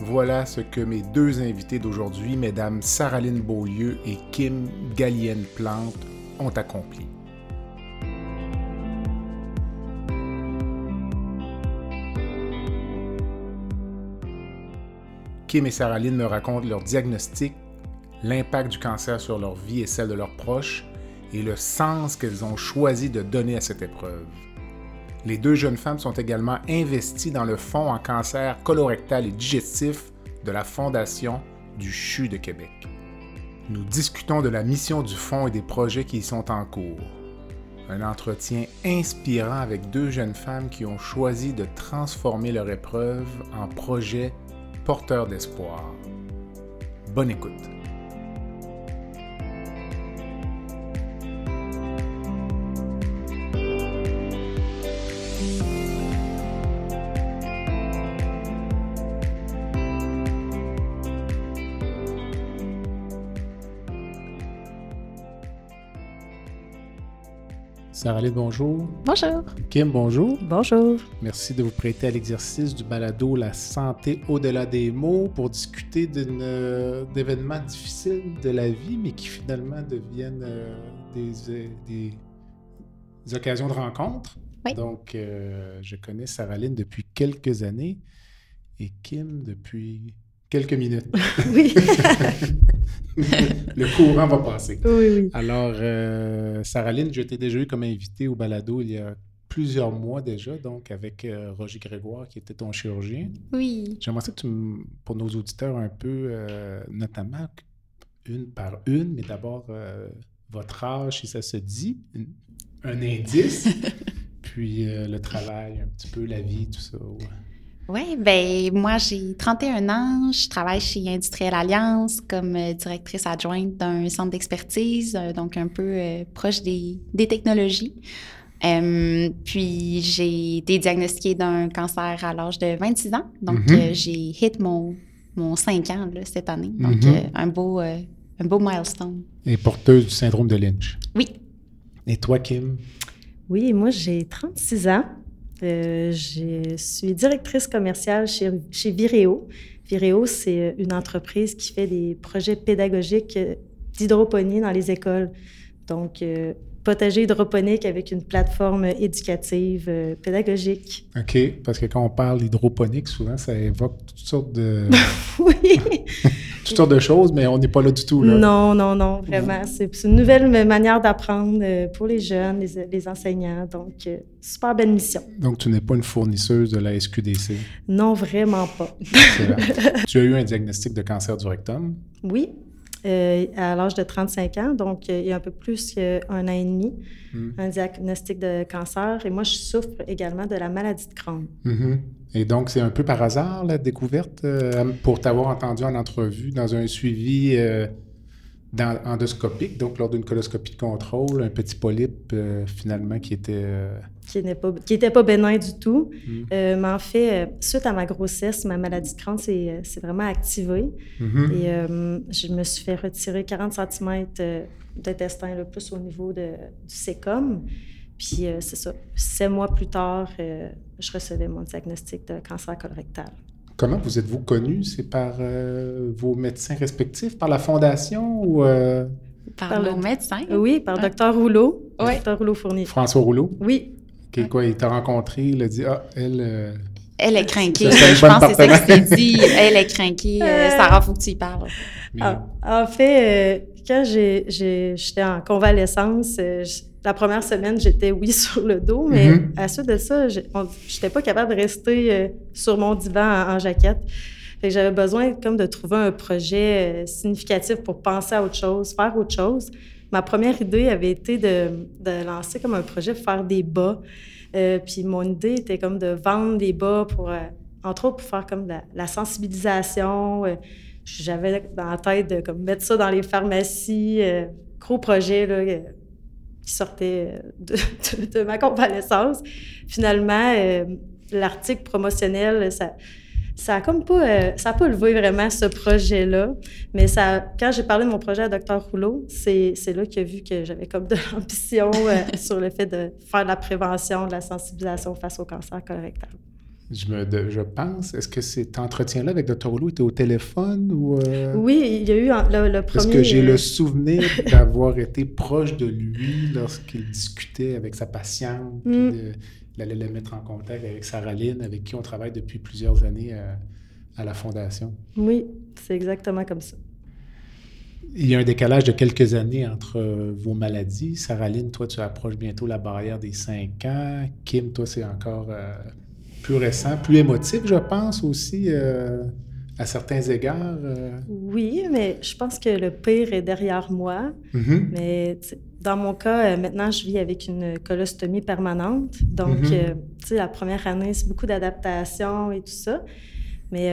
Voilà ce que mes deux invités d'aujourd'hui, mesdames Saraline Beaulieu et Kim Gallienne-Plante, ont accompli. Kim et Saraline me racontent leur diagnostic, l'impact du cancer sur leur vie et celle de leurs proches, et le sens qu'elles ont choisi de donner à cette épreuve. Les deux jeunes femmes sont également investies dans le fonds en cancer colorectal et digestif de la Fondation du CHU de Québec. Nous discutons de la mission du fonds et des projets qui y sont en cours. Un entretien inspirant avec deux jeunes femmes qui ont choisi de transformer leur épreuve en projet porteur d'espoir. Bonne écoute. Sarah bonjour. Bonjour. Kim, bonjour. Bonjour. Merci de vous prêter à l'exercice du balado La santé au-delà des mots pour discuter euh, d'événements difficiles de la vie, mais qui finalement deviennent euh, euh, des, des, occasions de rencontre. Oui. Donc, je connais Sarah depuis quelques années et Kim depuis quelques minutes. Oui. le courant va passer. Oui, oui. Alors, euh, Sarah Lynn, je t'ai déjà eu comme invité au balado il y a plusieurs mois déjà, donc avec euh, Roger Grégoire, qui était ton chirurgien. Oui. J'aimerais que tu, pour nos auditeurs, un peu, euh, notamment une par une, mais d'abord euh, votre âge, si ça se dit, un indice, puis le travail, un petit peu la vie, tout ça. Oui, ben moi j'ai 31 ans, je travaille chez Industriel Alliance comme euh, directrice adjointe d'un centre d'expertise, euh, donc un peu euh, proche des, des technologies. puis j'ai été diagnostiquée d'un cancer à l'âge de 26 ans, donc mm-hmm. j'ai hit mon, mon 5 ans là, cette année, donc mm-hmm. un, beau, un beau milestone. Et porteuse du syndrome de Lynch. Oui. Et toi, Kim? Oui, moi j'ai 36 ans. Euh, je suis directrice commerciale chez, chez Vireo. C'est une entreprise qui fait des projets pédagogiques d'hydroponie dans les écoles. Donc, euh, potager hydroponique avec une plateforme éducative euh, pédagogique. OK, parce que quand on parle d'hydroponique, souvent, ça évoque toutes sortes de... oui! toutes sortes de choses, mais on n'est pas là du tout. Là. Non, non, non, vraiment. C'est une nouvelle manière d'apprendre euh, pour les jeunes, les, enseignants. Donc, euh, super belle mission. Donc, tu n'es pas une fournisseuse de la SQDC? Non, vraiment pas. tu as eu un diagnostic de cancer du rectum? Oui, euh, à l'âge de 35 ans, donc il y a un peu plus qu'un an et demi, hmm. un diagnostic de cancer. Et moi, je souffre également de la maladie de Crohn. Mm-hmm. Et donc, c'est un peu par hasard, la découverte, euh, pour t'avoir entendu en entrevue dans un suivi euh, dans, endoscopique, donc lors d'une coloscopie de contrôle, un petit polype euh, finalement qui était... Qui n'était pas, qui était pas bénin du tout. Hmm. mais en fait, suite à ma grossesse, ma maladie de Crohn s'est vraiment activée. Mm-hmm. Et je me suis fait retirer 40 cm d'intestin, le plus au niveau de, du sécum. Puis c'est ça, sept mois plus tard, je recevais mon diagnostic de cancer colorectal. Comment vous êtes-vous connu? C'est par euh, vos médecins respectifs, par la fondation ou... Euh? Par, le médecin? Oui, par Dr Rouleau. Oui. Dr Rouleau Fournier. François Rouleau? Oui. Quoi, il t'a rencontré, il a dit, ah, elle... Euh, elle est craquée. Je pense que c'est ça qu'il s'est dit. Elle est craquée. Sarah, faut que tu y parles. Ah, en fait, quand j'étais en convalescence, la première semaine, j'étais, oui, sur le dos, mais mm-hmm. à la suite de ça, je n'étais pas capable de rester euh, sur mon divan en, jaquette. j'avais besoin comme de trouver un projet euh, significatif pour penser à autre chose, faire autre chose. Ma première idée avait été de, lancer comme un projet pour faire des bas. Euh, puis mon idée était comme de vendre des bas pour, entre autres, pour faire comme la, sensibilisation, j'avais dans la tête de comme, mettre ça dans les pharmacies. Euh, gros projet là, euh, qui sortait de, ma convalescence. Finalement, l'article promotionnel, ça ça a comme pas, ça a pas levé vraiment ce projet-là. Mais ça, quand j'ai parlé de mon projet à Dr. Rouleau, c'est, là qu'il a vu que j'avais comme de l'ambition sur le fait de faire de la prévention, de la sensibilisation face au cancer colorectal. Je, me, je pense, est-ce que cet entretien-là avec Dr. Rouleau était au téléphone ou... Euh? Oui, il y a eu le, le premier... Parce que j'ai le euh, souvenir d'avoir été proche de lui lorsqu'il discutait avec sa patiente, puis mm. Allait le mettre en contact avec Sarah Lynn, avec qui on travaille depuis plusieurs années à, à la Fondation. Oui, c'est exactement comme ça. Il y a un décalage de quelques années entre vos maladies. Sarah Lynn, toi, tu approches bientôt la barrière des 5 ans. Kim, toi, c'est encore... Euh, plus récent, plus émotif, je pense aussi, euh, à certains égards. Euh. Oui, mais je pense que le pire est derrière moi. Mm-hmm. Mais dans mon cas, euh, maintenant, je vis avec une colostomie permanente. Donc, mm-hmm. tu sais, la première année, c'est beaucoup d'adaptation et tout ça. Mais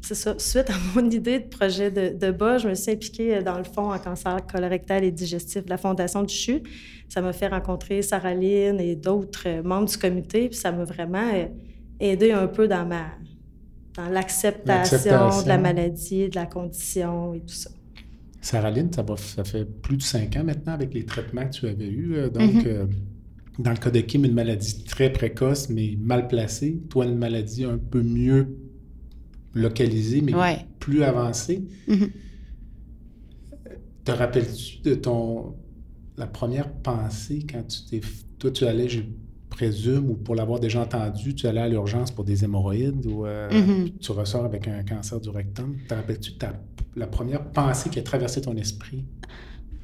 c'est ça. Suite à mon idée de projet de, de, bas, je me suis impliquée dans le fond en cancer colorectal et digestif de la Fondation du CHU. Ça m'a fait rencontrer Sarah Lynn et d'autres membres du comité. Puis ça m'a vraiment aider un peu dans ma dans l'acceptation de la maladie, de la condition et tout ça. Sarah Lynn, ça, ça fait plus de cinq ans maintenant avec les traitements que tu avais eus. Euh, donc, mm-hmm. euh, dans le cas de Kim, une maladie très précoce, mais mal placée. Toi, une maladie un peu mieux localisée, mais plus avancée. Mm-hmm. Te rappelles-tu de ton la première pensée quand tu t'es. Toi, tu allais, présume, ou pour l'avoir déjà entendu, tu allais à l'urgence pour des hémorroïdes ou euh, mm-hmm. tu ressors avec un cancer du rectum. Te rappelles-tu la première pensée qui a traversé ton esprit?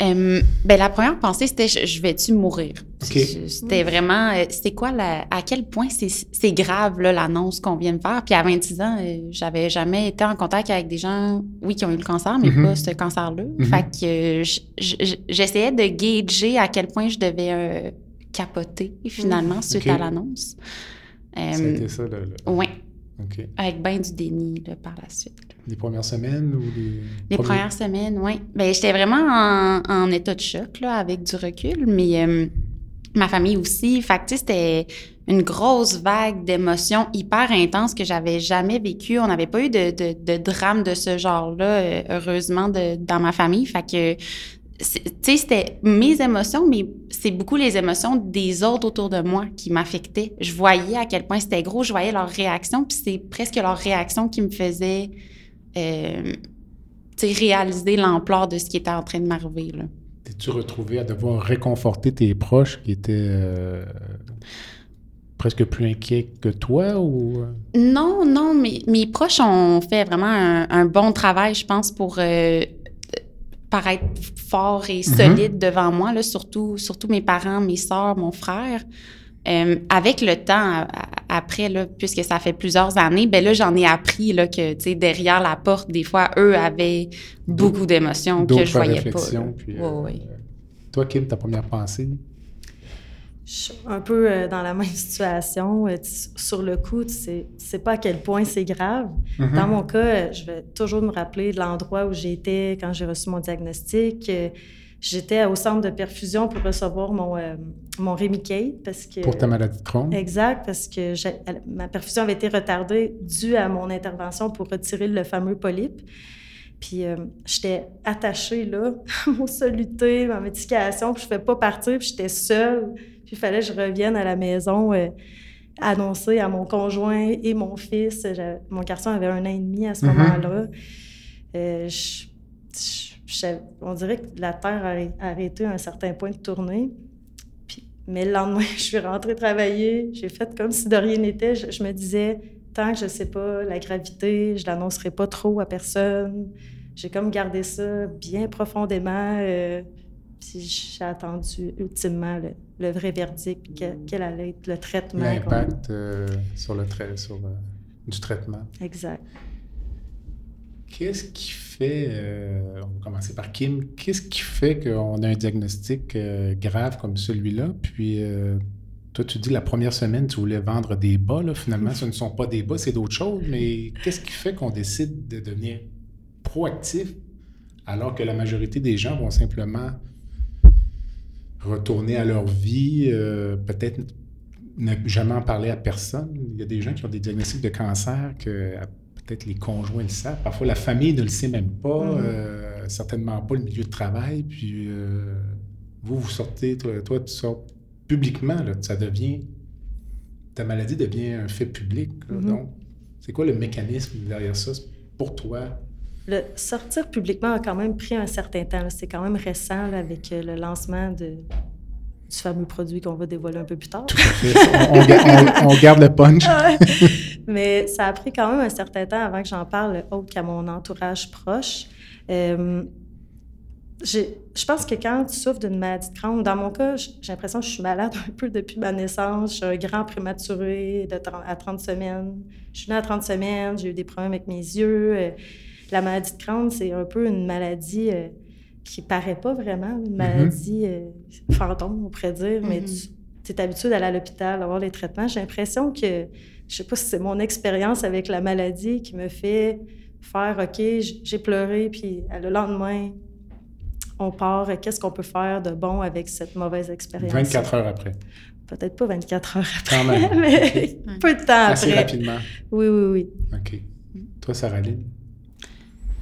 ben, la première pensée, c'était je, vais-tu mourir? C'était vraiment, euh, c'était quoi, la, à quel point c'est grave l'annonce qu'on vient de faire? Puis à 26 ans, euh, j'avais jamais été en contact avec des gens, oui, qui ont eu le cancer, mais mm-hmm. pas ce cancer-là. Mm-hmm. Fait que j'essayais de gager à quel point je devais capoté, finalement, mmh. suite à l'annonce. C'était ça, le... Oui. Avec bien du déni par la suite. Les premières semaines ou les... Les premières semaines, oui. Bien, j'étais vraiment en, état de choc, là, avec du recul, mais euh, ma famille aussi. Fait que, c'était une grosse vague d'émotions hyper intenses que j'avais jamais vécues. On n'avait pas eu de, de, drame de ce genre-là, euh, heureusement, de, dans ma famille. Fait que tu sais, c'était mes émotions, mais c'est beaucoup les émotions des autres autour de moi qui m'affectaient. Je voyais à quel point c'était gros, je voyais leurs réactions, puis c'est presque leurs réactions qui me faisaient euh, réaliser l'ampleur de ce qui était en train de m'arriver. T'es-tu retrouvé à devoir réconforter tes proches qui étaient euh, presque plus inquiets que toi ou... Euh? Non, non, mais mes proches ont fait vraiment un, bon travail, je pense, pour paraître fort et mhm. solide devant moi, là, surtout, surtout mes parents, mes soeurs, mon frère. Euh, avec le temps, après, là, puisque ça fait plusieurs années, ben là, j'en ai appris là, que, derrière la porte, des fois, eux avaient beaucoup d'émotions que je voyais pas. Puis, euh, Toi, Kim, ta première pensée? Je suis un peu euh, dans la même situation. Euh, sur le coup, tu sais, sais pas à quel point c'est grave. Mm-hmm. Dans mon cas, euh, je vais toujours me rappeler de l'endroit où j'étais quand j'ai reçu mon diagnostic. J'étais au centre de perfusion pour recevoir mon, mon Remicade parce que... Pour ta maladie de Crohn? Exact, parce que ma perfusion avait été retardée due à mon intervention pour retirer le fameux polype. Puis j'étais attachée là, mon soluté, ma médication, puis je ne pouvais pas partir, puis j'étais seule. Puis il fallait que je revienne à la maison euh, annoncer à mon conjoint et mon fils. Mon garçon avait un an et demi à ce mm-hmm. moment-là. Euh, on dirait que la Terre a arrêté à un certain point de tourner. mais le lendemain, je suis rentrée travailler. J'ai fait comme si de rien n'était. Je, me disais, tant que je ne sais pas la gravité, je ne l'annoncerai pas trop à personne. J'ai comme gardé ça bien profondément. Euh, puis j'ai attendu ultimement le, vrai verdict, puis quel allait être le traitement. L'impact euh, sur le trait, sur euh, du traitement. Exact. Qu'est-ce qui fait, euh, on va commencer par Kim, qu'est-ce qui fait qu'on a un diagnostic grave comme celui-là? Puis toi, tu dis la première semaine, tu voulais vendre des bas, là, finalement, ce ne sont pas des bas, c'est d'autres choses, mais qu'est-ce qui fait qu'on décide de devenir proactifs, alors que la majorité des gens vont simplement retourner à leur vie, euh, peut-être ne jamais en parler à personne. Il y a des gens qui ont des diagnostics de cancer que euh, peut-être les conjoints le savent. Parfois, la famille ne le sait même pas, mm-hmm. euh, certainement pas le milieu de travail. Puis vous, vous sortez, toi, tu sors publiquement, là, ça devient, ta maladie devient un fait public. Mm-hmm. Donc, c'est quoi le mécanisme derrière ça? Pour toi? Le sortir publiquement a quand même pris un certain temps. C'est quand même récent avec le lancement de, du fameux produit qu'on va dévoiler un peu plus tard. On, garde le punch. Mais ça a pris quand même un certain temps avant que j'en parle autre qu'à mon entourage proche. Euh, je pense que quand tu souffres d'une maladie de Crohn, dans mon cas, j'ai l'impression que je suis malade un peu depuis ma naissance. Je suis un grand prématuré de à 30 semaines. Je suis née à 30 semaines, j'ai eu des problèmes avec mes yeux. Euh, la maladie de Crohn, c'est un peu une maladie euh, qui paraît pas vraiment une mhm. maladie euh, fantôme, on pourrait dire, mais mhm. tu es habitué d'aller à l'hôpital, d'avoir les traitements. J'ai l'impression que, je sais pas si c'est mon expérience avec la maladie qui me fait faire, OK, j'ai pleuré, puis le lendemain, on part, qu'est-ce qu'on peut faire de bon avec cette mauvaise expérience? 24 heures après. Peut-être pas 24 heures après, mais peu de temps après. Assez rapidement. Oui, oui, oui. OK. Toi, Saraline?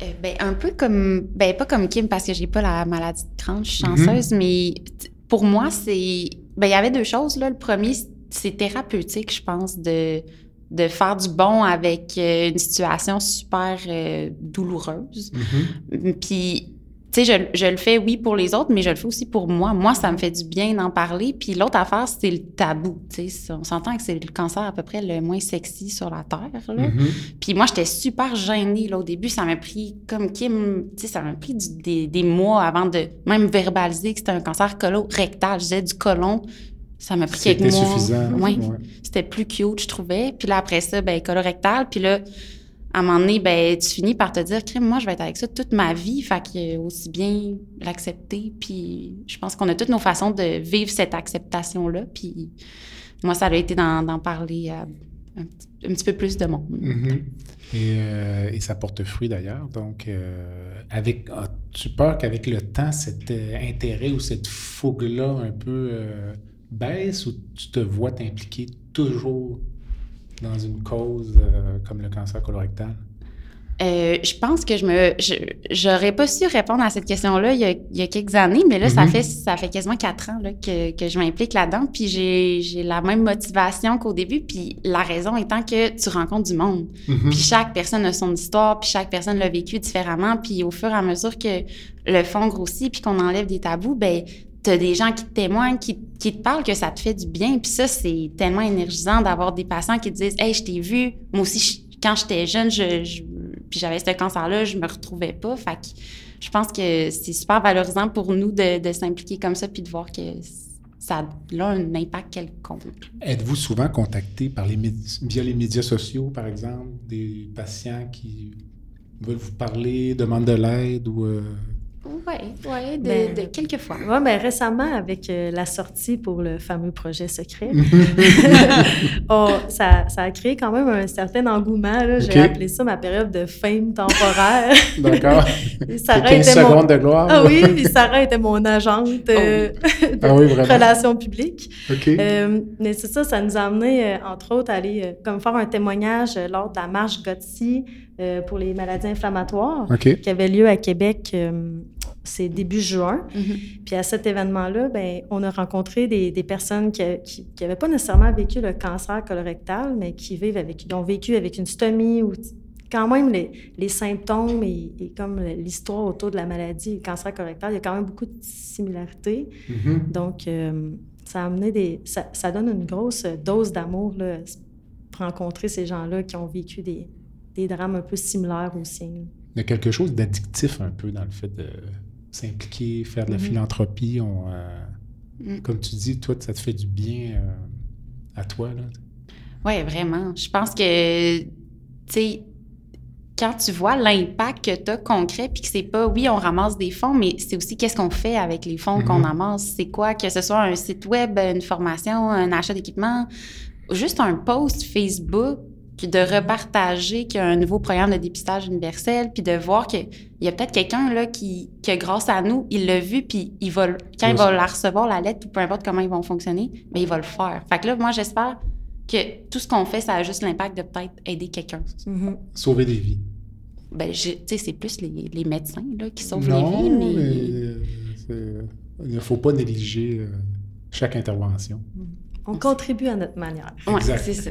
Euh, ben, un peu comme, ben, pas comme Kim parce que j'ai pas la maladie de Crohn, je suis chanceuse, mais pour moi, c'est, ben, il y avait deux choses, là. Le premier, c'est thérapeutique, je pense, de, de faire du bon avec euh, une situation super euh, douloureuse. Mhm. Puis tu sais, je, je, le fais, oui, pour les autres, mais je le fais aussi pour moi. Moi, ça me fait du bien d'en parler. Puis l'autre affaire, c'est le tabou. Tu sais, on s'entend que c'est le cancer à peu près le moins sexy sur la Terre. Là. Mm-hmm. Puis moi, j'étais super gênée. Là, au début, ça m'a pris, comme Kim, tu sais, ça m'a pris des, des, mois avant de même verbaliser que c'était un cancer colorectal. Je disais du colon. Ça m'a pris quelques mois. C'était suffisant. Oui. C'était plus cute, je trouvais. Puis là, après ça, ben colorectal. Puis là, à un moment donné, ben, tu finis par te dire, crime, moi, je vais être avec ça toute ma vie. Fait que aussi bien l'accepter. Puis je pense qu'on a toutes nos façons de vivre cette acceptation-là. Puis moi, ça a été d'en parler un, petit peu plus de monde. Mm-hmm. Euh, et, ça porte fruit d'ailleurs. Donc, euh, avec, as-tu peur qu'avec le temps, cet euh, intérêt ou cette fougue-là un peu baisse ou tu te vois t'impliquer toujours dans une cause euh, comme le cancer colorectal? Euh, je pense que je me j'aurais pas su répondre à cette question-là il, y a quelques années, mais là, ça mm-hmm. fait ça fait quasiment quatre ans là, que, que je m'implique là-dedans. Puis j'ai la même motivation qu'au début. Puis la raison étant que tu rencontres du monde. Mm-hmm. Puis chaque personne a son histoire, puis chaque personne l'a vécu différemment. Puis au fur et à mesure que le fond grossit, puis qu'on enlève des tabous, ben des gens qui te témoignent, qui, qui, te parlent que ça te fait du bien. Puis ça, c'est tellement énergisant d'avoir des patients qui te disent Hey, je t'ai vu. Moi aussi, quand j'étais jeune, je, puis j'avais ce cancer-là, je me retrouvais pas. Fait que je pense que c'est super valorisant pour nous de, de s'impliquer comme ça puis de voir que ça a un impact quelconque. Êtes-vous souvent contacté par les via les médias sociaux, par exemple, des patients qui veulent vous parler, demandent de l'aide ou... Euh, oui, ouais, de, ben, de, quelques fois. Oui, mais récemment, avec euh, la sortie pour le fameux projet secret, ça, ça, a créé quand même un certain engouement. J'ai appelé ça ma période de fame temporaire. D'accord. 15 secondes de gloire. Ah oui, puis Sarah était mon agente oh euh, de ah relations publiques. Euh, mais c'est ça, ça nous a amené, entre autres, à aller comme faire un témoignage lors de la marche GOTSI pour les maladies inflammatoires qui avait lieu à Québec c'est début juin. Mm-hmm. Puis à cet événement-là, ben, on a rencontré des, des personnes qui n'avaient pas nécessairement vécu le cancer colorectal, mais qui vivent avec, qui ont vécu avec une stomie ou quand même les, les symptômes et, comme l'histoire autour de la maladie, le cancer colorectal, il y a quand même beaucoup de similarités. Mm-hmm. Donc, euh, ça a amené des. Ça, ça, donne une grosse dose d'amour, rencontrer ces gens-là qui ont vécu des, des drames un peu similaires aussi. Il y a quelque chose d'addictif un peu dans le fait de s'impliquer, faire de la mhm. philanthropie. On, euh, mm. Comme tu dis, toi, ça te fait du bien euh, à toi. Oui, vraiment. Je pense que, tu sais, quand tu vois l'impact que tu as concret, puis que c'est pas, oui, on ramasse des fonds, mais c'est aussi qu'est-ce qu'on fait avec les fonds qu'on ramasse. C'est quoi, que ce soit un site web, une formation, un achat d'équipement, juste un post Facebook, de repartager qu'il y a un nouveau programme de dépistage universel, puis de voir qu'il y a peut-être quelqu'un là qui, que grâce à nous, il l'a vu, puis il va, quand il va la recevoir, la lettre, ou peu importe comment ils vont fonctionner, mais il va le faire. Fait que là, moi, j'espère que tout ce qu'on fait, ça a juste l'impact de peut-être aider quelqu'un. Mm-hmm. Sauver des vies. Ben, tu sais, c'est plus les, les, médecins là, qui sauvent les vies, mais... mais il ne faut pas négliger euh, chaque intervention. On contribue à notre manière. Oui, c'est ça.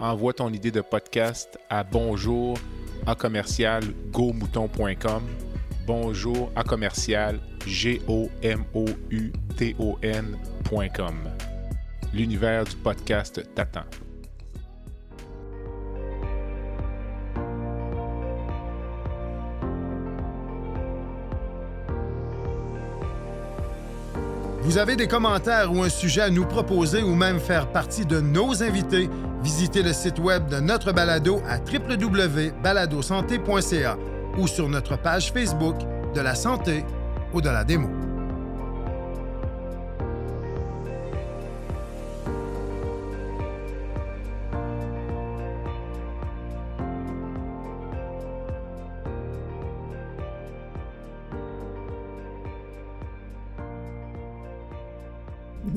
envoie ton idée de podcast à bonjour à commercial gomouton.com. Bonjour à commercial g. L'univers du podcast t'attend. Vous avez des commentaires ou un sujet à nous proposer ou même faire partie de nos invités, visitez le site web de notre balado à www.baladosanté.ca ou sur notre page Facebook de la santé ou de la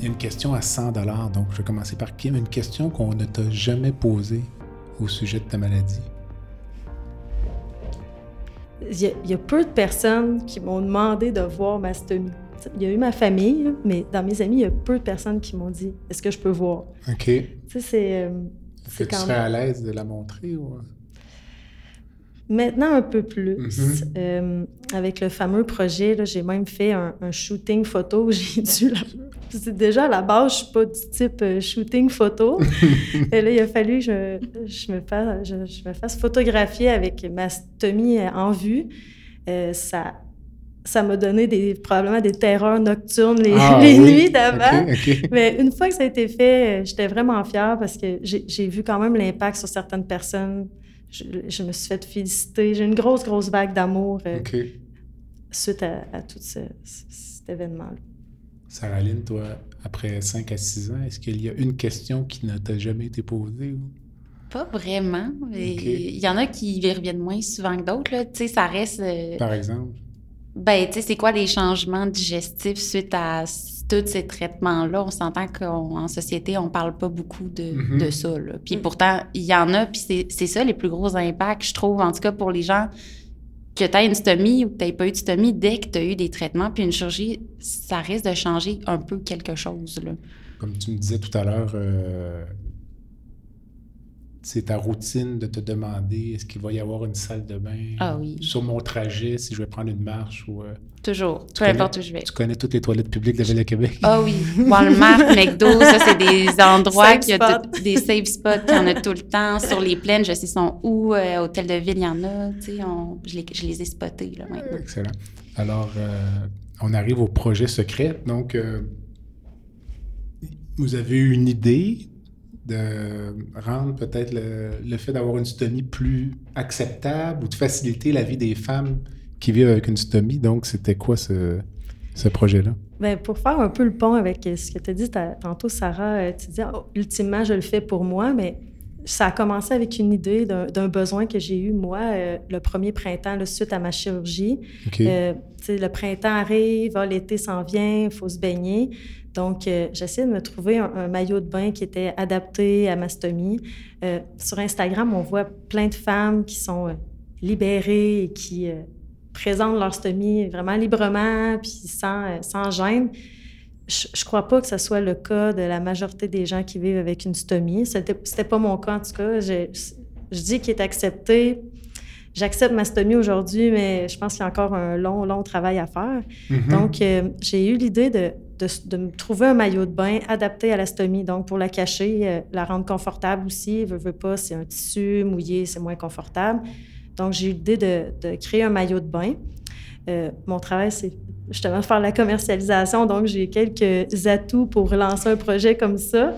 une question à 100 donc je vais commencer par Kim. Une question qu'on ne t'a jamais posée au sujet de ta maladie. Il y, a, peu de personnes qui m'ont demandé de voir ma stomie. Il y a eu ma famille, mais dans mes amis, il y a peu de personnes qui m'ont dit Est-ce que je peux voir? OK. Tu sais, c'est. Euh, Est-ce que tu serais à l'aise de la montrer ou? Maintenant, un peu plus. Mm-hmm. Euh, avec le fameux projet, j'ai même fait un, shooting photo. J'ai dû la... Déjà, à la base, je suis pas du type euh, shooting photo. Et là, il a fallu que je, me, fasse, je, me fasse photographier avec ma stomie en vue. Euh, ça ça m'a donné des, probablement des terreurs nocturnes les, ah nuits d'avant. Mais une fois que ça a été fait, j'étais vraiment fière parce que j'ai vu quand même l'impact sur certaines personnes je, me suis fait féliciter. J'ai une grosse, grosse vague d'amour euh, suite à, tout cet événement-là. Sarah Lynn, toi, après 5 à 6 ans, est-ce qu'il y a une question qui ne t'a jamais été posée? Pas vraiment. Il y en a qui reviennent moins souvent que d'autres. Tu sais, ça reste... Euh, Par exemple? Ben, tu sais, c'est quoi les changements digestifs suite à tous ces traitements-là? On s'entend qu'en société, on parle pas beaucoup de, mm-hmm. de ça. Là. Puis pourtant, il y en a, puis c'est ça les plus gros impacts, je trouve, en tout cas pour les gens, que tu aies une stomie ou que tu n'aies pas eu de stomie, dès que tu as eu des traitements puis une chirurgie, ça risque de changer un peu quelque chose. Là. Comme tu me disais tout à l'heure, euh, c'est ta routine de te demander est-ce qu'il va y avoir une salle de bain ah sur mon trajet si je vais prendre une marche ou euh, toujours. peu importe où je vais. tu connais toutes les toilettes publiques de la ville de Québec ah oui. Walmart McDo ça c'est des endroits qui a des safe spots qu'il y en a tout le temps. Sur les plaines je sais sont où euh, hôtel de ville il y en a tu sais je, les, je, les, ai spotés là maintenant. Excellent. Alors euh, on arrive au projet secret. Donc vous avez eu une idée de rendre peut-être le, fait d'avoir une stomie plus acceptable ou de faciliter la vie des femmes qui vivent avec une stomie. Donc, c'était quoi ce, ce projet-là? Bien, pour faire un peu le pont avec ce que tu as dit tantôt, Sarah, euh, tu dis, oh, ultimement, je le fais pour moi, mais ça a commencé avec une idée d'un besoin que j'ai eu, moi, euh, le premier printemps, le suite à ma chirurgie. Euh, le printemps arrive, ah, l'été s'en vient, il faut se baigner. Donc, euh, j'essaie de me trouver un, maillot de bain qui était adapté à ma stomie. Euh, sur Instagram, on voit plein de femmes qui sont euh, libérées et qui présentent leur stomie vraiment librement, puis sans, sans gêne. Je, ne crois pas que ce soit le cas de la majorité des gens qui vivent avec une stomie. C'était, c'était pas mon cas, en tout cas. Je, je dis qu'il est accepté. J'accepte ma stomie aujourd'hui, mais je pense qu'il y a encore un long, long travail à faire. Mm-hmm. Donc, j'ai eu l'idée de de, me trouver un maillot de bain adapté à la stomie. Donc, pour la cacher, euh, la rendre confortable aussi. Veux, veux pas, c'est un tissu mouillé, c'est moins confortable. Donc, j'ai eu l'idée de, créer un maillot de bain. Euh, mon travail, c'est justement faire la commercialisation. Donc, j'ai quelques atouts pour lancer un projet comme ça.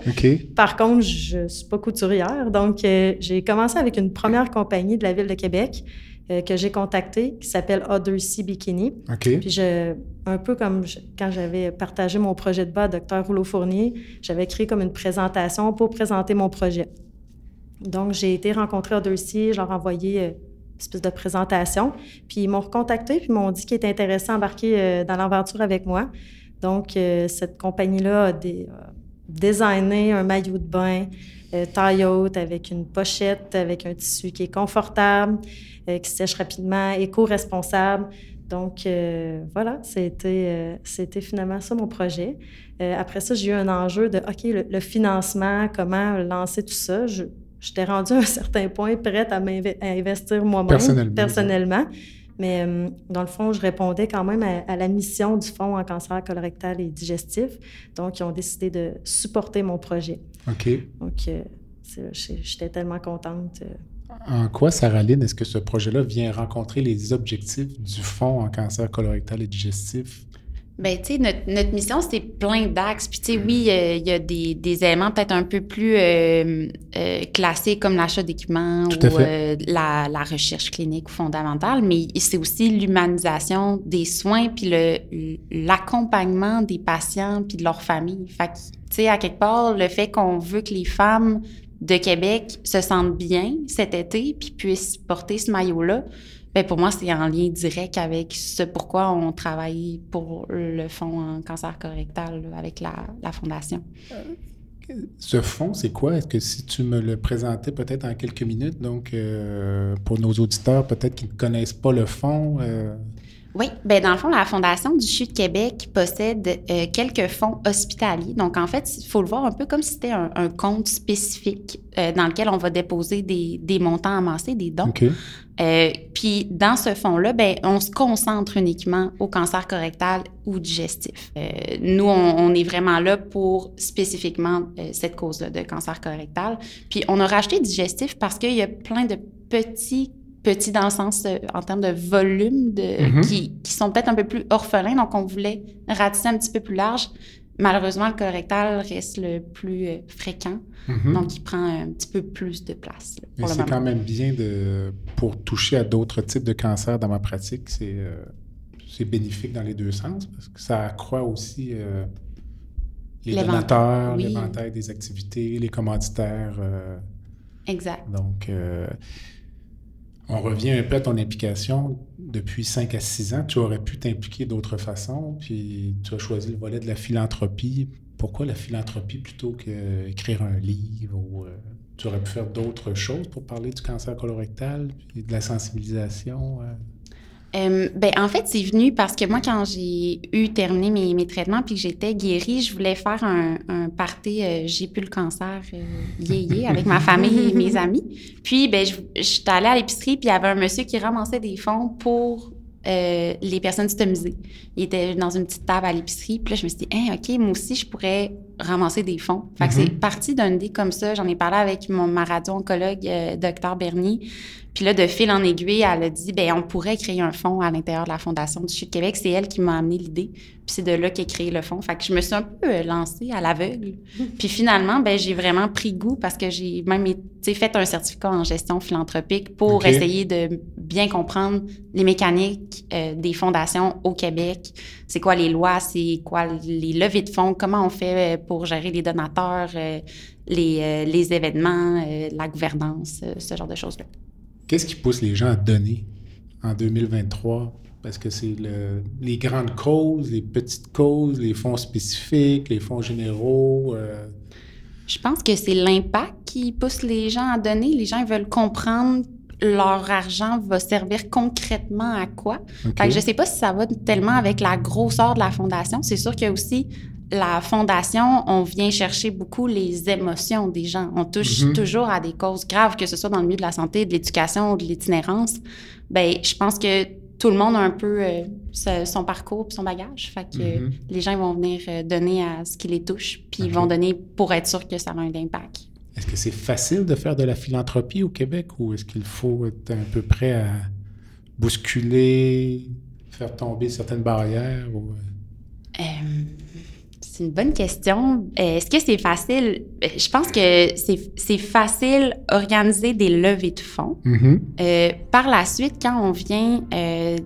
Par contre, je ne suis pas couturière. Donc, euh, j'ai commencé avec une première compagnie de la Ville de Québec euh, que j'ai contactée qui s'appelle Other Sea Bikini. Puis, je, un peu comme quand j'avais partagé mon projet de bas à Dr. Rouleau Fournier, j'avais créé comme une présentation pour présenter mon projet. Donc, j'ai été rencontrer Other Sea, je leur ai envoyé euh, espèce de présentation. Puis ils m'ont recontacté, puis m'ont dit qu'ils étaient intéressés à embarquer euh, dans l'aventure avec moi. Donc, euh, cette compagnie-là a, designé un maillot de bain euh, taille haute avec une pochette, avec un tissu qui est confortable, qui sèche rapidement, éco-responsable. Donc, voilà, c'était, c'était finalement ça mon projet. après ça, j'ai eu un enjeu de, OK, le, le financement, comment lancer tout ça? Je, j'étais rendue à un certain point prête à, investir moi-même personnellement. Mais euh, dans le fond, je répondais quand même à, la mission du Fonds en cancer colorectal et digestif. Donc, ils ont décidé de supporter mon projet. OK. Donc, euh, j'étais tellement contente. Euh. En quoi, Sarah Lynn, est-ce que ce projet-là vient rencontrer les objectifs du Fonds en cancer colorectal et digestif? Ben, tu sais, notre, notre, mission, c'est plein d'axes. Puis, tu sais, oui, il y a des, des éléments peut-être un peu plus euh, euh, classés comme l'achat d'équipements ou euh, la, la, recherche clinique fondamentale, mais c'est aussi l'humanisation des soins puis l'accompagnement des patients puis de leur famille. Fait que, tu sais, à quelque part, le fait qu'on veut que les femmes de Québec se sentent bien cet été puis puissent porter ce maillot-là, Bien, pour moi, c'est en lien direct avec ce pourquoi on travaille pour le fonds en cancer colorectal avec la, la fondation. Ce fonds, c'est quoi? Est-ce que si tu me le présentais peut-être en quelques minutes, donc euh, pour nos auditeurs peut-être qui ne connaissent pas le fonds, euh, oui, bien dans le fond, la Fondation du CHU de Québec possède euh, quelques fonds hospitaliers. Donc, en fait, il faut le voir un peu comme si c'était un, compte spécifique euh, dans lequel on va déposer des, des montants amassés, des dons. Euh, puis, dans ce fonds-là, ben, on se concentre uniquement au cancer correctal ou digestif. nous, on, on, est vraiment là pour spécifiquement cette cause-là de cancer correctal. Puis, on a racheté digestif parce qu'il y a plein de petits petits dans le sens euh, en termes de volume, de, mhm. qui, qui, sont peut-être un peu plus orphelins. Donc, on voulait ratisser un petit peu plus large. Malheureusement, le colorectal reste le plus euh, fréquent. Mhm. Donc, il prend un petit peu plus de place. Mais c'est quand même bien de, pour toucher à d'autres types de cancers dans ma pratique, c'est, euh, c'est bénéfique dans les deux sens parce que ça accroît aussi les donateurs, l'éventail des activités, les commanditaires. exact. Donc, on revient un peu à ton implication. Depuis 5 à 6 ans, tu aurais pu t'impliquer d'autres façons, puis tu as choisi le volet de la philanthropie. Pourquoi la philanthropie plutôt qu'écrire un livre ou euh, tu aurais pu faire d'autres choses pour parler du cancer colorectal et de la sensibilisation? Euh? Euh, ben, en fait, c'est venu parce que moi, quand j'ai eu terminé mes, mes traitements puis que j'étais guérie, je voulais faire un, un party euh, J'ai plus le cancer euh, yé, avec ma famille et mes amis. Puis, ben, je, suis allée à l'épicerie puis il y avait un monsieur qui ramassait des fonds pour euh, les personnes stomisées. Il était dans une petite table à l'épicerie. Puis là, je me suis dit, hein, OK, moi aussi, je pourrais ramasser des fonds. Fait que c'est mm-hmm. parti d'une idée comme ça. J'en ai parlé avec mon, ma radio-oncologue, euh, docteur Bernier. Puis là, de fil en aiguille, elle a dit, ben on pourrait créer un fonds à l'intérieur de la Fondation du Chute Québec. C'est elle qui m'a amené l'idée. Puis c'est de là qu'est créé le fonds. Fait que je me suis un peu euh, lancée à l'aveugle. Puis finalement, ben j'ai vraiment pris goût parce que j'ai même fait un certificat en gestion philanthropique pour essayer de bien comprendre les mécaniques euh, des fondations au Québec. C'est quoi les lois, c'est quoi les levées de fonds, comment on fait pour gérer les donateurs, les, les événements, la gouvernance, ce genre de choses-là? Qu'est-ce qui pousse les gens à donner en 2023? Parce que c'est le, les grandes causes, les petites causes, les fonds spécifiques, les fonds généraux. Euh. Je pense que c'est l'impact qui pousse les gens à donner. Les gens veulent comprendre leur argent va servir concrètement à quoi. je ne sais pas si ça va tellement avec la grosseur de la fondation. C'est sûr qu'il y a aussi la fondation, on vient chercher beaucoup les émotions des gens. On touche mhm. toujours à des causes graves, que ce soit dans le milieu de la santé, de l'éducation ou de l'itinérance. Ben, je pense que tout le monde a un peu euh, son parcours et son bagage. Fait que Mhm. les gens vont venir euh, donner à ce qui les touche, puis ils vont donner pour être sûr que ça a un impact. Est-ce que c'est facile de faire de la philanthropie au Québec ou est-ce qu'il faut être un peu prêt à bousculer, faire tomber certaines barrières? Ou... C'est une bonne question. Euh, Est-ce que c'est facile? Euh, Je pense que c'est facile organiser des levées de fonds. Mhm. Euh, par la suite, quand on vient euh,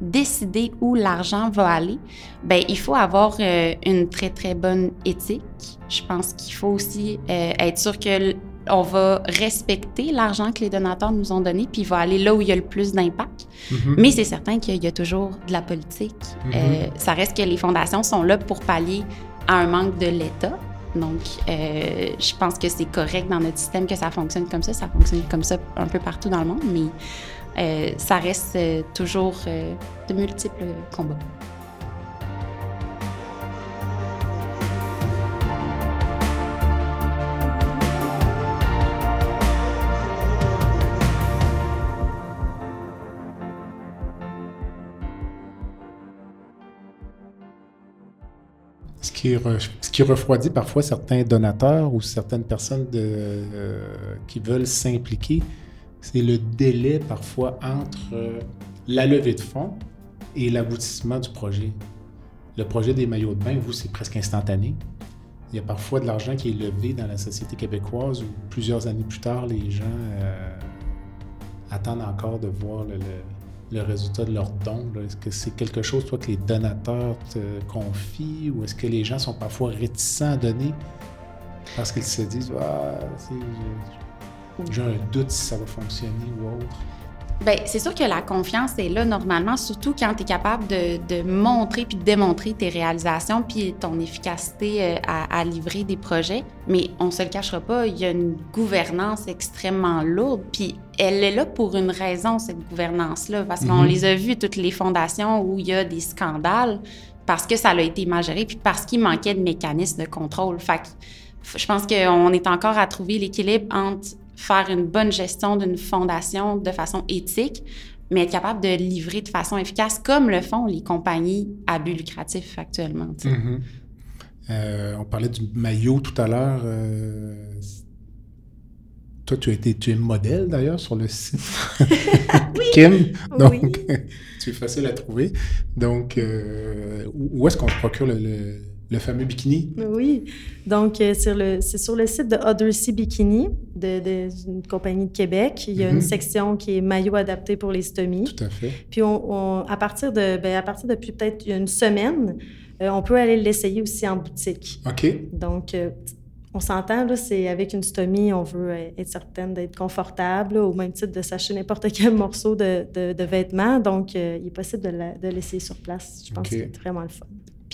décider où l'argent va aller, ben il faut avoir euh, une très très bonne éthique. Je pense qu'il faut aussi euh, être sûr que on va respecter l'argent que les donateurs nous ont donné, puis il va aller là où il y a le plus d'impact. Mhm. Mais c'est certain qu'il y a toujours de la politique. Mhm. Euh, ça reste que les fondations sont là pour pallier à un manque de l'État. Donc, euh, je pense que c'est correct dans notre système que ça fonctionne comme ça. Ça fonctionne comme ça un peu partout dans le monde, mais euh, ça reste toujours de multiples combats. Qui, ce qui refroidit parfois certains donateurs ou certaines personnes euh, qui veulent s'impliquer, c'est le délai parfois entre euh, la levée de fonds et l'aboutissement du projet. Le projet des maillots de bain, vous, c'est presque instantané. Il y a parfois de l'argent qui est levé dans la société québécoise où plusieurs années plus tard, les gens euh, attendent encore de voir le, le- le résultat de leurs dons. Est-ce que c'est quelque chose, toi, que les donateurs te confient ou est-ce que les gens sont parfois réticents à donner parce qu'ils se disent Ah, j'ai un doute si ça va fonctionner ou autre? Bien, c'est sûr que la confiance est là normalement, surtout quand tu es capable de, de montrer puis de démontrer tes réalisations puis ton efficacité euh, à, à livrer des projets. Mais on se le cachera pas, il y a une gouvernance extrêmement lourde. Puis elle est là pour une raison, cette gouvernance-là, parce qu'on Mhm. les a vues, toutes les fondations où il y a des scandales, parce que ça a été mal géré puis parce qu'il manquait de mécanismes de contrôle. Fait que je pense qu'on est encore à trouver l'équilibre entre faire une bonne gestion d'une fondation de façon éthique, mais être capable de livrer de façon efficace, comme le font les compagnies à but lucratif actuellement. Mhm. Euh, on parlait du maillot tout à l'heure. euh, toi, tu, as été, tu es modèle d'ailleurs sur le site. Kim? Donc, Oui. tu es facile à trouver. Donc, euh, où où est-ce qu'on se procure le, le- le fameux bikini? Oui. Donc, euh, c'est sur le site de Other Sea Bikini, de, de- d'une compagnie de Québec. Il y a Mhm. une section qui est maillot adapté pour les stomies. Tout à fait. Puis, on, on- à partir de, ben, à partir depuis peut-être une semaine, euh, on peut aller l'essayer aussi en boutique. OK. Donc, euh, on s'entend, là, c'est avec une stomie, on veut être certaine d'être confortable, là, au même titre de s'acheter n'importe quel morceau de, de, de vêtements. Donc, euh, il est possible de, l'essayer sur place. Je pense que c'est vraiment le fun.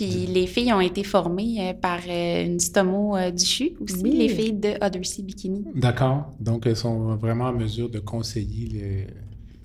Puis les filles ont été formées euh, par euh, une stomo euh, du CHU aussi, Oui. les filles de Sea Bikini. D'accord. Donc, elles sont vraiment en mesure de conseiller les.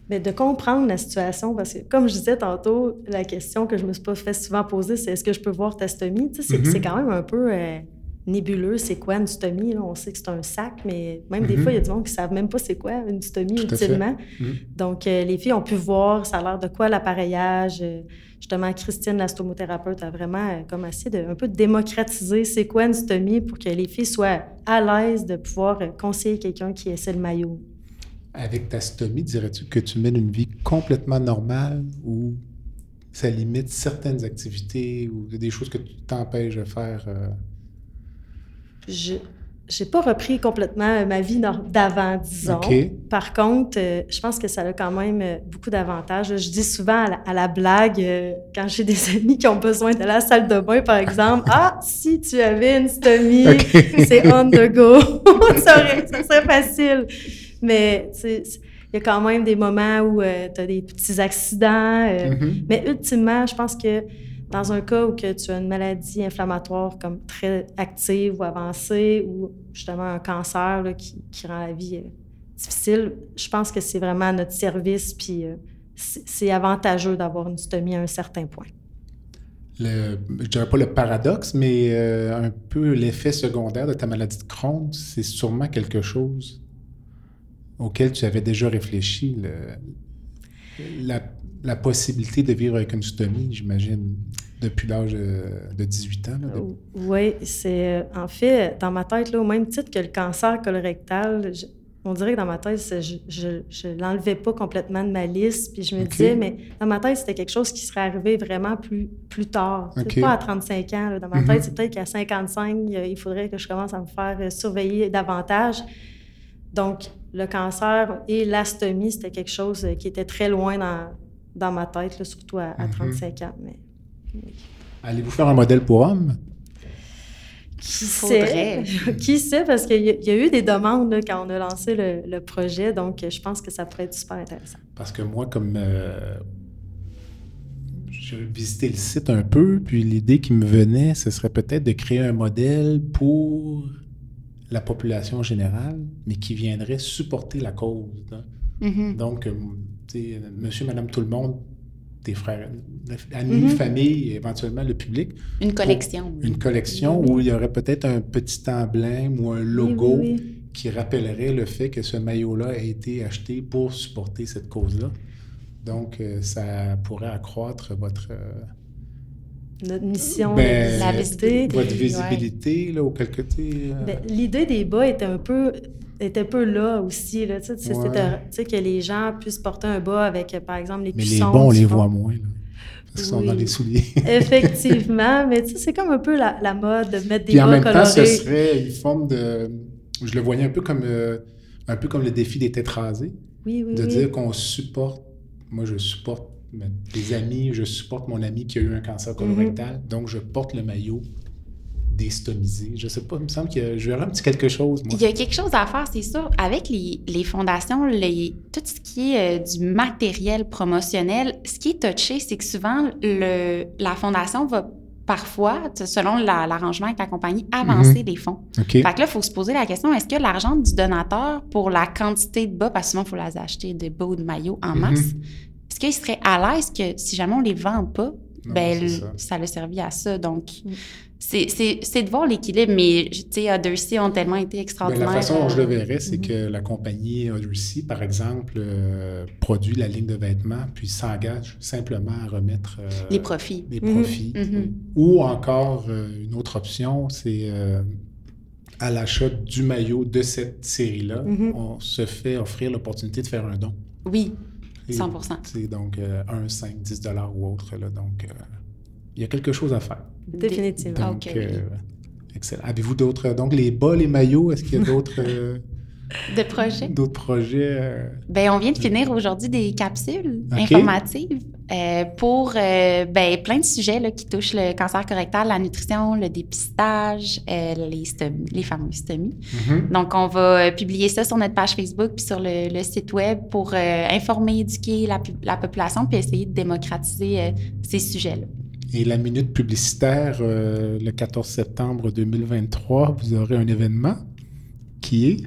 Mais de comprendre la situation, parce que comme je disais tantôt, la question que je me suis pas fait souvent poser, c'est est-ce que je peux voir ta stomie? Tu sais, c'est, quand même un peu euh, nébuleux, c'est quoi une stomie? là? On sait que c'est un sac, mais même des Mhm. fois, il y a du monde qui ne savent même pas c'est quoi une stomie utilement. Mhm. Donc, euh, les filles ont pu voir, ça a l'air de quoi l'appareillage? Euh, justement, Christine, la stomothérapeute, a vraiment euh, comme essayé de un peu démocratiser c'est quoi une stomie pour que les filles soient à l'aise de pouvoir euh, conseiller quelqu'un qui essaie le maillot. Avec ta stomie, dirais-tu que tu mènes une vie complètement normale ou ça limite certaines activités ou des choses que tu t'empêches de faire? euh? Je j'ai pas repris complètement euh, ma vie d'avant, disons. OK. Par contre, euh, je pense que ça a quand même euh, beaucoup d'avantages. Je dis souvent à la, à la blague, euh, quand j'ai des amis qui ont besoin de la salle de bain, par exemple, « Ah, si tu avais une stomie, c'est on the go. ça, aurait- ça serait facile. Mais il y a quand même des moments où tu as des petits accidents. euh, Mhm. mais ultimement, je pense que dans un cas où que tu as une maladie inflammatoire comme très active ou avancée ou justement un cancer là, qui, rend la vie euh, difficile, je pense que c'est vraiment à notre service puis euh, c'est c'est avantageux d'avoir une stomie à un certain point. Le, je dirais pas le paradoxe, mais euh, un peu l'effet secondaire de ta maladie de Crohn, c'est sûrement quelque chose auquel tu avais déjà réfléchi. le- la- la possibilité de vivre avec une stomie, j'imagine, depuis l'âge de 18 ans. Oui, c'est en fait, dans ma tête, là, au même titre que le cancer colorectal, on dirait que dans ma tête, je ne l'enlevais pas complètement de ma liste. Puis je me disais, mais dans ma tête, c'était quelque chose qui serait arrivé vraiment plus, plus tard. Pas à 35 ans. Dans ma tête, mhm. c'est peut-être qu'à 55, il faudrait que je commence à me faire euh, surveiller davantage. Donc, le cancer et l'astomie, c'était quelque chose euh, qui était très loin dans, dans ma tête, surtout à, 35 mhm. ans. Mais, Allez-vous faire un modèle pour homme? Qui sait? Qui sait? Parce qu'il y, a eu des demandes quand on a lancé le, projet, donc je pense que ça pourrait être super intéressant. Parce que moi, comme euh, j'ai visité le site un peu, puis l'idée qui me venait, ce serait peut-être de créer un modèle pour la population générale, mais qui viendrait supporter la cause. Hein. Mm-hmm. Donc, euh, monsieur, madame, tout le monde des frères, amis, mhm. famille, éventuellement le public. Une collection. Une collection où il y aurait peut-être un petit emblème ou un logo qui rappellerait le fait que ce maillot-là a été acheté pour supporter cette cause-là. Donc, euh, ça pourrait accroître votre... Euh, notre mission, ben, la visibilité. Votre visibilité, là, ou quelque... Euh, ben, L'idée des bas était un peu était un peu là aussi. Là, tu sais, que les gens puissent porter un bas avec, par exemple, les Mais les bons, on les voit moins. Là, parce qu'ils sont dans les souliers. Effectivement. Mais tu sais, c'est comme un peu la, mode de mettre des Puis bas en même temps, ce serait une forme de... Je le voyais un peu comme, euh, un peu comme le défi des têtes rasées. Oui, oui, De dire qu'on supporte... Moi, je supporte mes amis, je supporte mon ami qui a eu un cancer colorectal, mm-hmm. donc je porte le maillot déstomisé. Je sais pas, il me semble que je verrais un petit quelque chose. Il y a quelque chose à faire, c'est sûr. Avec les, les fondations, les, tout ce qui est euh, du matériel promotionnel, ce qui est touché, c'est que souvent, le, la fondation va parfois, selon l'arrangement avec la compagnie, avancer des fonds. Fait que là, il faut se poser la question, est-ce que l'argent du donateur pour la quantité de bas, parce que souvent, il faut les acheter de bas ou de maillots en mhm. masse, est-ce qu'il serait à l'aise que si jamais on les vend pas, ben, ça. ça a servi à ça? Donc, mm c'est de voir l'équilibre, mais tu sais, ont tellement été extraordinaires. la façon dont je le verrais, c'est mm-hmm. que la compagnie Othercy, par exemple, euh, produit la ligne de vêtements, puis s'engage simplement à remettre euh, les profits. Les profits. Mm-hmm. Mm-hmm. Ou encore, euh, une autre option, c'est à l'achat du maillot de cette série-là, on se fait offrir l'opportunité de faire un don. Oui, 100 C'est donc 1, 5, 10 dollars ou autre. Là, donc, il y a quelque chose à faire. Définitivement. Donc, euh, excellent. Avez-vous d'autres... Donc, les bas, les maillots, est-ce qu'il y a d'autres... Euh, de projets? D'autres projets. Euh, ben, on vient de finir aujourd'hui des capsules informatives pour ben, plein de sujets là, qui touchent le cancer correctal, la nutrition, le dépistage, les, les fameux stomies. Mm-hmm. Donc, on va publier ça sur notre page Facebook puis sur le, site web pour informer, éduquer la, la, population puis essayer de démocratiser ces sujets-là. Et la minute publicitaire, euh, le 14 septembre 2023, vous aurez un événement qui est?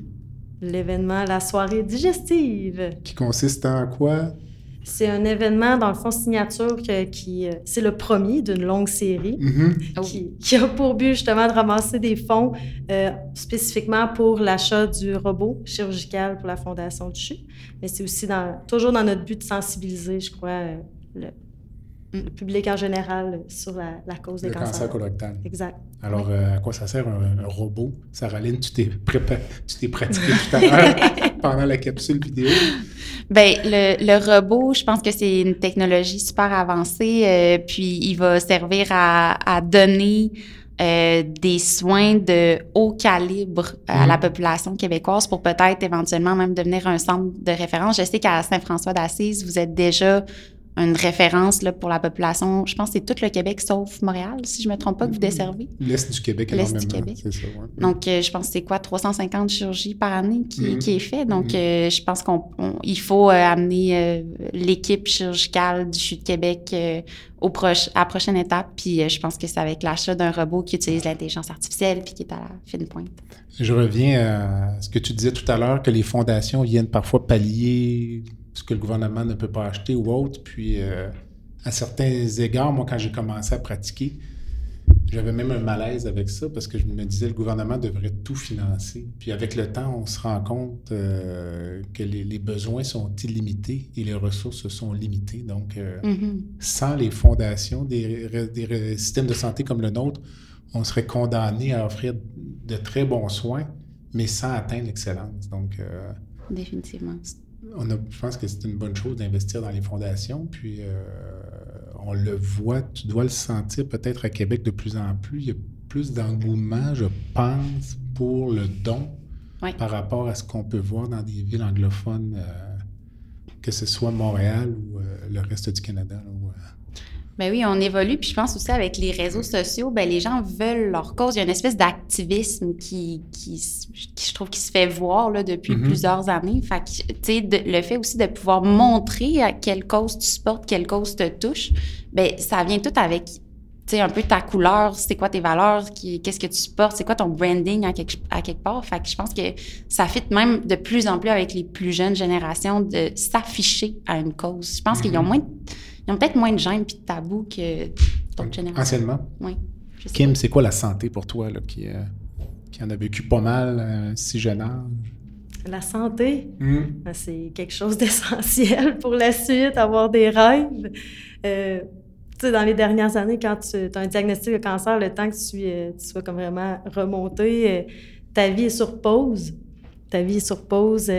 L'événement La soirée digestive. Qui consiste en quoi? C'est un événement, dans le fond, signature qui. Euh, c'est le premier d'une longue série mm-hmm. qui, a pour but justement de ramasser des fonds euh, spécifiquement pour l'achat du robot chirurgical pour la Fondation CHU. Mais c'est aussi dans, toujours dans notre but de sensibiliser, je crois, le, le public en général sur la, cause des le cancer colorectal. Exact. Alors, euh, à quoi ça sert un, robot? Saraline, tu t'es, tu t'es pratiqué tout à l'heure pendant la capsule vidéo. Bien, le, le, robot, je pense que c'est une technologie super avancée, euh, puis il va servir à, à donner euh, des soins de haut calibre à la mhm. population québécoise pour peut-être éventuellement même devenir un centre de référence. Je sais qu'à Saint-François d'Assise, vous êtes déjà une référence là, pour la population. Je pense que c'est tout le Québec sauf Montréal, si je ne me trompe pas, que vous desservez. L'Est du Québec, L'Est du Québec. Ça, Donc, euh, je pense que c'est quoi, 350 chirurgies par année qui, mm-hmm. qui est fait. Donc, mm-hmm. euh, je pense qu'il faut euh, amener l'équipe chirurgicale du CHU de Québec au proche, à la prochaine étape. Puis, je pense que c'est avec l'achat d'un robot qui utilise l'intelligence artificielle puis qui est à la fine pointe. Je reviens à ce que tu disais tout à l'heure, que les fondations viennent parfois pallier ce que le gouvernement ne peut pas acheter ou autre. Puis, euh, à certains égards, moi, quand j'ai commencé à pratiquer, J'avais même un malaise avec ça parce que je me disais le gouvernement devrait tout financer. Puis avec le temps, on se rend compte euh, que les, besoins sont illimités et les ressources sont limitées. Donc, euh, mm-hmm. sans les fondations des, des, systèmes de santé comme le nôtre, on serait condamné à offrir de très bons soins, mais sans atteindre l'excellence. Donc, euh, définitivement. On a, je pense que c'est une bonne chose d'investir dans les fondations. Puis on le voit, tu dois le sentir peut-être à Québec de plus en plus. Il y a plus d'engouement, je pense, pour le don par rapport à ce qu'on peut voir dans des villes anglophones, euh, que ce soit Montréal ou euh, le reste du Canada. Euh. Ben oui, on évolue. Puis je pense aussi avec les réseaux sociaux, ben les gens veulent leur cause. Il y a une espèce d'activisme qui, qui, je trouve, qui se fait voir là, depuis mm-hmm. plusieurs années. Fait que, tu sais, le fait aussi de pouvoir montrer à quelle cause tu supportes, quelle cause te touche, ben ça vient tout avec, tu sais, un peu ta couleur, c'est quoi tes valeurs, qu'est-ce que tu supportes, c'est quoi ton branding à quelque, à quelque part. Fait que je pense que ça fit même de plus en plus avec les plus jeunes générations de s'afficher à une cause. Je pense qu'ils ont mm-hmm. moins ils ont peut-être moins de gêne et de tabous que d'autres générations. Anciennement? Oui. Kim, c'est quoi la santé pour toi là, qui, euh, qui en a vécu pas mal euh, si jeune âge? La santé, hmm. ben, c'est quelque chose d'essentiel pour la suite, avoir des rêves. Euh, tu sais, dans les dernières années, quand tu as un diagnostic de cancer, le temps que tu, tu sois comme vraiment remonté, ta vie est sur pause. Ta vie est sur pause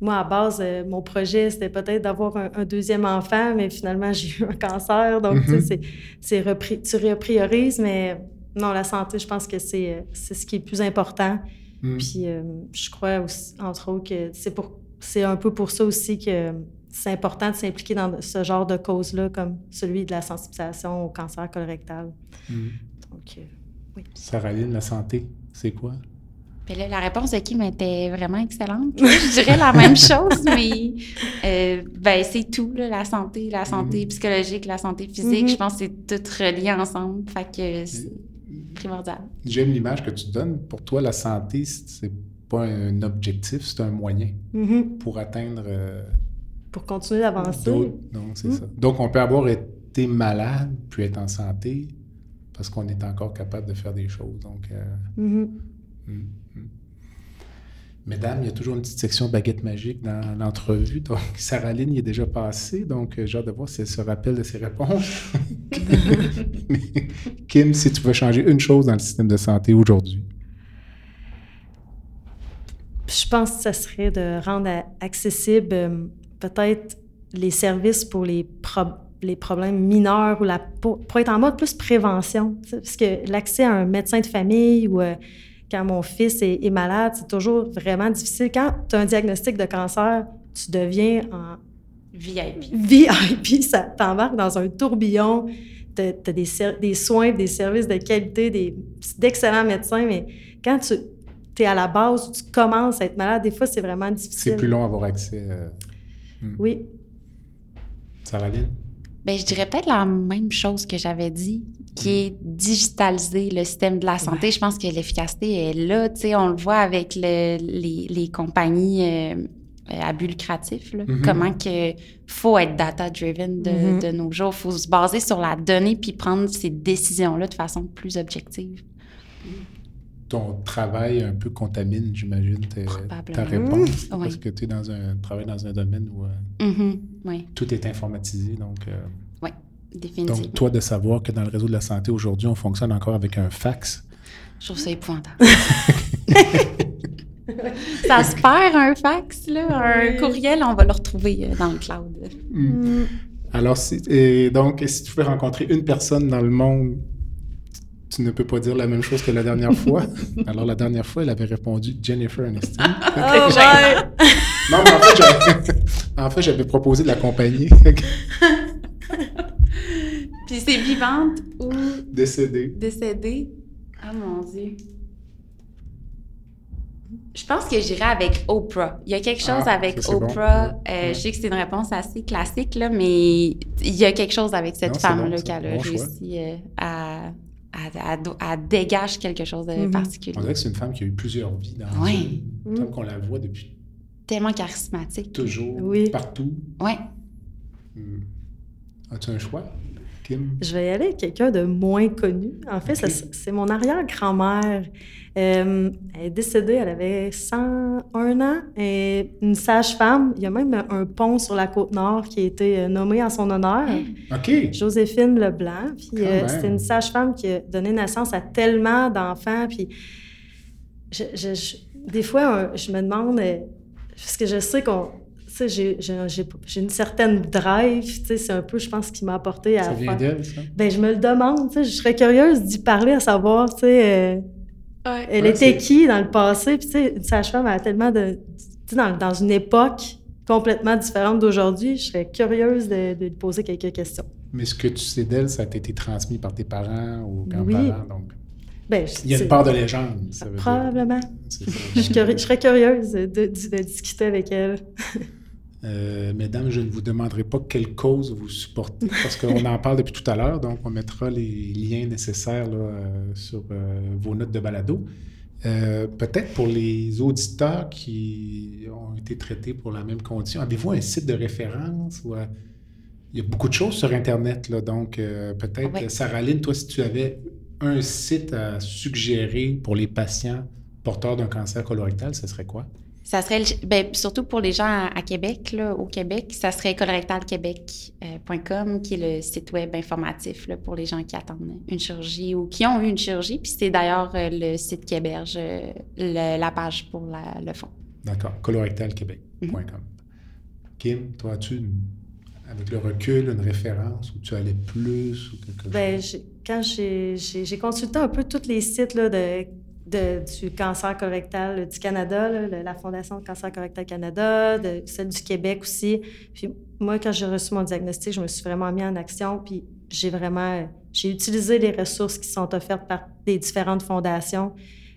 moi, à base, euh, mon projet, c'était peut-être d'avoir un, deuxième enfant, mais finalement, j'ai eu un cancer. Donc, tu sais, mhm. repris, tu repriorises, mais non, la santé, je pense que c'est euh, ce qui est plus important. Mhm. Puis, euh, je crois aussi, entre autres, que c'est pour c'est un peu pour ça aussi que c'est important de s'impliquer dans ce genre de causes-là, comme celui de la sensibilisation au cancer colorectal. Mhm. Donc, oui. Sarah la santé, c'est quoi? La réponse de Kim était vraiment excellente. Je dirais la même chose, mais euh, ben, c'est tout, la santé, la santé mm-hmm. psychologique, la santé physique. Mm-hmm. Je pense que c'est tout relié ensemble. Fait que c'est primordial. J'aime l'image que tu donnes. Pour toi, la santé, c'est pas un objectif, c'est un moyen mm-hmm. pour atteindre. Euh, pour continuer d'avancer. Donc, c'est ça. Donc, on peut avoir été malade, puis être en santé, parce qu'on est encore capable de faire des choses. Donc, euh, mm. Mesdames, il y a toujours une petite section baguette magique dans l'entrevue. Donc, Sarah Lynn y est déjà passée. Donc, euh, j'ai hâte de voir si elle se rappelle de ses réponses. Kim, si tu veux changer une chose dans le système de santé aujourd'hui. Je pense que ce serait de rendre accessible euh, peut-être les services pour les, les problèmes mineurs ou la, pour, être en mode plus prévention. Parce que l'accès à un médecin de famille ou euh, quand mon fils est, malade, c'est toujours vraiment difficile. Quand tu as un diagnostic de cancer, tu deviens en VIP. VIP, ça t'embarque dans un tourbillon. Tu as, des, des, soins, des services de qualité, d'excellents médecins, mais quand tu es à la base, tu commences à être malade, des fois, c'est vraiment difficile. C'est plus long à avoir accès. Euh, hmm. Oui. Sarah Lynn? Bien, je dirais peut-être la même chose que j'avais dit qui est digitaliser le système de la santé. Je pense que l'efficacité est là. Tu sais, on le voit avec les, les, compagnies euh, à but lucratif. Mm-hmm. Comment que faut être data-driven de, mm-hmm. de, nos jours. Il faut se baser sur la donnée puis prendre ces décisions-là de façon plus objective. Ton travail un peu contamine, j'imagine, ta réponse. Parce que tu es dans un travail dans un domaine où euh, mm-hmm. tout est informatisé. Donc, euh, oui. Définitivement. Donc, toi, de savoir que dans le réseau de la santé aujourd'hui, on fonctionne encore avec un fax. Je trouve ça épouvantable. ça se perd un fax, là, un courriel, on va le retrouver euh, dans le cloud. Hmm. Alors, et donc, si tu pouvais rencontrer une personne dans le monde, tu ne peux pas dire la même chose que la dernière fois. Alors, la dernière fois, elle avait répondu Jennifer Aniston. oh, non, mais en fait, j'avais proposé de l'accompagner. Puis c'est vivante ou. Décédée. Décédée? Ah mon Dieu. Je pense que j'irai avec Oprah. Il y a quelque chose ah, avec Oprah. Euh, je sais que c'est une réponse assez classique, là, mais il y a quelque chose avec cette femme-là qu'elle a réussi euh, à, à, dégager quelque chose de mm-hmm. particulier. On dirait que c'est une femme qui a eu plusieurs vies dans oui. Une, qu'on la voit depuis. Tellement charismatique. Toujours. Partout. Oui. Hmm. As-tu un choix? Kim? Je vais y aller avec quelqu'un de moins connu. En fait, c'est mon arrière-grand-mère. Euh, elle est décédée, elle avait 101 ans. Et une sage-femme. Il y a même un pont sur la côte nord qui a été euh, nommé en son honneur. OK. Joséphine Leblanc. Puis euh, c'était une sage-femme qui a donné naissance à tellement d'enfants. Puis je- je- je- des fois, je me demande, parce que je sais qu'on. Tu sais, j'ai- j'ai j'ai- j'ai une certaine drive, tu sais, c'est un peu, je pense, ce qui m'a apporté à Ça vient faire- d'elle, ça? ben, je me le demande, tu sais, je serais curieuse d'y parler, à savoir, tu sais, euh, elle Ouais, était c'est- qui dans le passé, puis tu sais, une sage-femme a tellement de... Tu sais, dans, dans une époque complètement différente d'aujourd'hui, je serais curieuse de, de lui poser quelques questions. Mais ce que tu sais d'elle, ça a été transmis par tes parents ou Oui. grands-parents, donc... Ben, je- Il y a une part de légende, ça veut dire. Probablement. C'est ça. Je, serais curieuse de, de- de discuter avec elle. Euh, mesdames, je ne vous demanderai pas quelle cause vous supportez, parce qu'on en parle depuis tout à l'heure, donc on mettra les liens nécessaires là, euh, sur euh, vos notes de balado. Peut-être pour les auditeurs qui ont été traités pour la même condition, avez-vous un site de référence ou il y a beaucoup de choses sur Internet, là, donc peut-être, Ouais. Sarah-Lynne, toi, si tu avais un site à suggérer pour les patients porteurs d'un cancer colorectal, ce serait quoi? Ça serait, ben, surtout pour les gens à, à Québec, là, au Québec, ça serait colorectalquebec.com, qui est le site web informatif là, pour les gens qui attendent une chirurgie ou qui ont eu une chirurgie. Puis c'est d'ailleurs euh, le site qui héberge euh, le- la page pour la- le fond. D'accord. colorectalquebec.com. Kim, toi, as-tu, une- avec le recul, une référence où tu allais plus ou quelque Ben, chose? j'ai- quand j'ai j'ai- j'ai consulté un peu tous les sites là, de, de- du cancer colorectal du Canada, là, le- la Fondation Cancer colorectal Canada, de, celle du Québec aussi. Puis moi, quand j'ai reçu mon diagnostic, je me suis vraiment mis en action, puis j'ai vraiment j'ai utilisé les ressources qui sont offertes par les différentes fondations.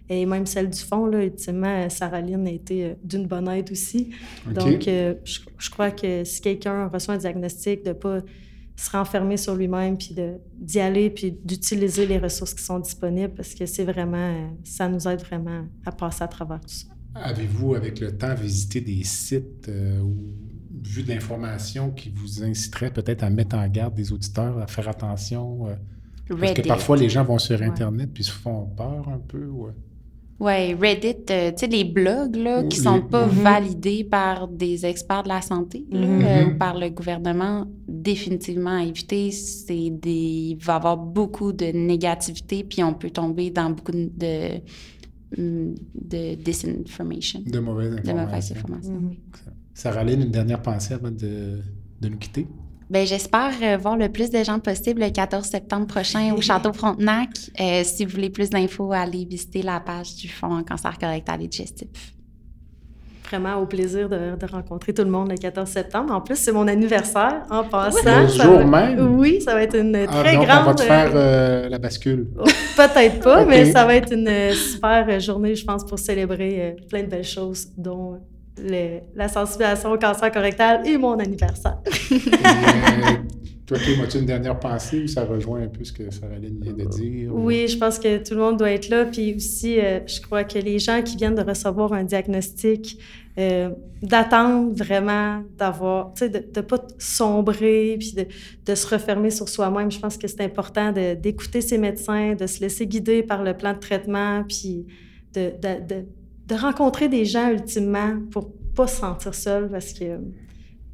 Et même celle du fond, là, ultimement, Sarah-Lynne a été euh, d'une bonne aide aussi. Donc, euh, je, je crois que si quelqu'un reçoit un diagnostic, de ne pas se renfermer sur lui-même, puis de- d'y aller, puis d'utiliser les ressources qui sont disponibles, parce que c'est vraiment, euh, ça nous aide vraiment à passer à travers tout ça. Avez-vous, avec le temps, visité des sites euh, ou vu de l'information qui vous inciterait peut-être à mettre en garde des auditeurs, à faire attention? euh, parce que parfois, les gens vont sur Ouais. Internet puis se font peur un peu. ouais. Oui, Reddit, euh, tu sais, les blogs là, qui sont pas Mhm. validés par des experts de la santé là, Mhm. euh, ou par le gouvernement, définitivement à éviter. C'est des... Il va y avoir beaucoup de négativité, puis on peut tomber dans beaucoup de, de, de disinformation, De mauvaises de informations. mauvaises informations. Mhm. Sarah-Lynne, une dernière pensée avant de, de nous quitter? Ben, j'espère euh, voir le plus de gens possible le 14 septembre prochain au Château Frontenac. Euh, si vous voulez plus d'infos, allez visiter la page du Fonds en cancer colorectal et digestif. Vraiment au plaisir de, de rencontrer tout le monde le 14 septembre. En plus, c'est mon anniversaire en passant. Le Ça jour va- même? Oui, ça va être une Ah, très donc, grande... on va te faire euh, la bascule. Oh, Peut-être pas, mais ça va être une super journée, je pense, pour célébrer euh, plein de belles choses, dont le- la sensibilisation au cancer colorectal et mon anniversaire. Euh, toi, Kim, as-tu une dernière pensée ou ça rejoint un peu ce que Sarah-Lynne vient de dire? ou- Oui, je pense que tout le monde doit être là. Puis aussi, euh, je crois que les gens qui viennent de recevoir un diagnostic, euh, d'attendre vraiment d'avoir, tu sais, de ne pas sombrer, puis de, de se refermer sur soi-même. Je pense que c'est important de- d'écouter ses médecins, de se laisser guider par le plan de traitement, puis de, de, de, de rencontrer des gens ultimement pour pas se sentir seul parce que,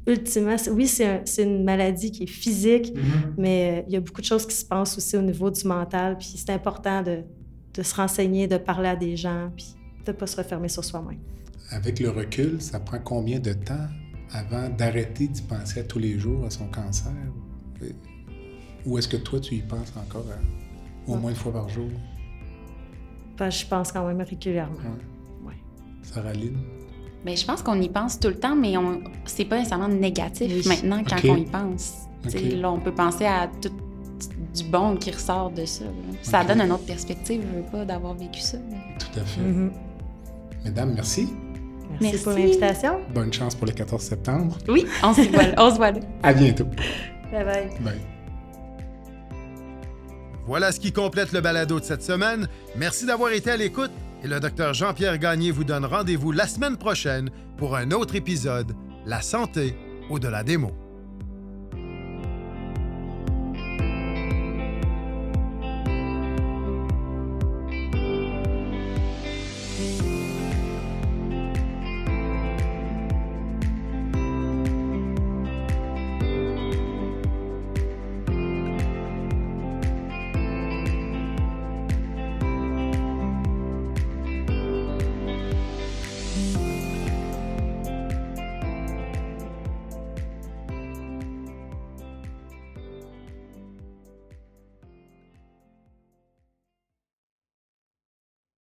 ultimement, oui, c'est un- c'est une maladie qui est physique, Mhm. mais euh, il y a beaucoup de choses qui se passent aussi au niveau du mental. Puis c'est important de, de se renseigner, de parler à des gens, puis de ne pas se refermer sur soi-même. Avec le recul, ça prend combien de temps avant d'arrêter d'y penser à tous les jours à son cancer? Ou est-ce que toi, tu y penses encore à- au Ouais. moins une fois par jour? Que je pense quand même régulièrement. Ouais. Sarah-Lynne? Mais je pense qu'on y pense tout le temps, mais on c'est pas nécessairement négatif Oui. maintenant quand on y pense. Là, on peut penser à tout du bon qui ressort de ça. là. Ça donne une autre perspective, je veux pas, d'avoir vécu ça. là. Tout à fait. Mhm. Mesdames, merci. Merci, Merci. pour l'invitation. Bonne chance pour le 14 septembre. Oui, on se voit, là. on se voit là. À bientôt. Bye bye. Bye. Voilà ce qui complète le balado de cette semaine. Merci d'avoir été à l'écoute et le docteur Jean-Pierre Gagné vous donne rendez-vous la semaine prochaine pour un autre épisode La santé au-delà des mots.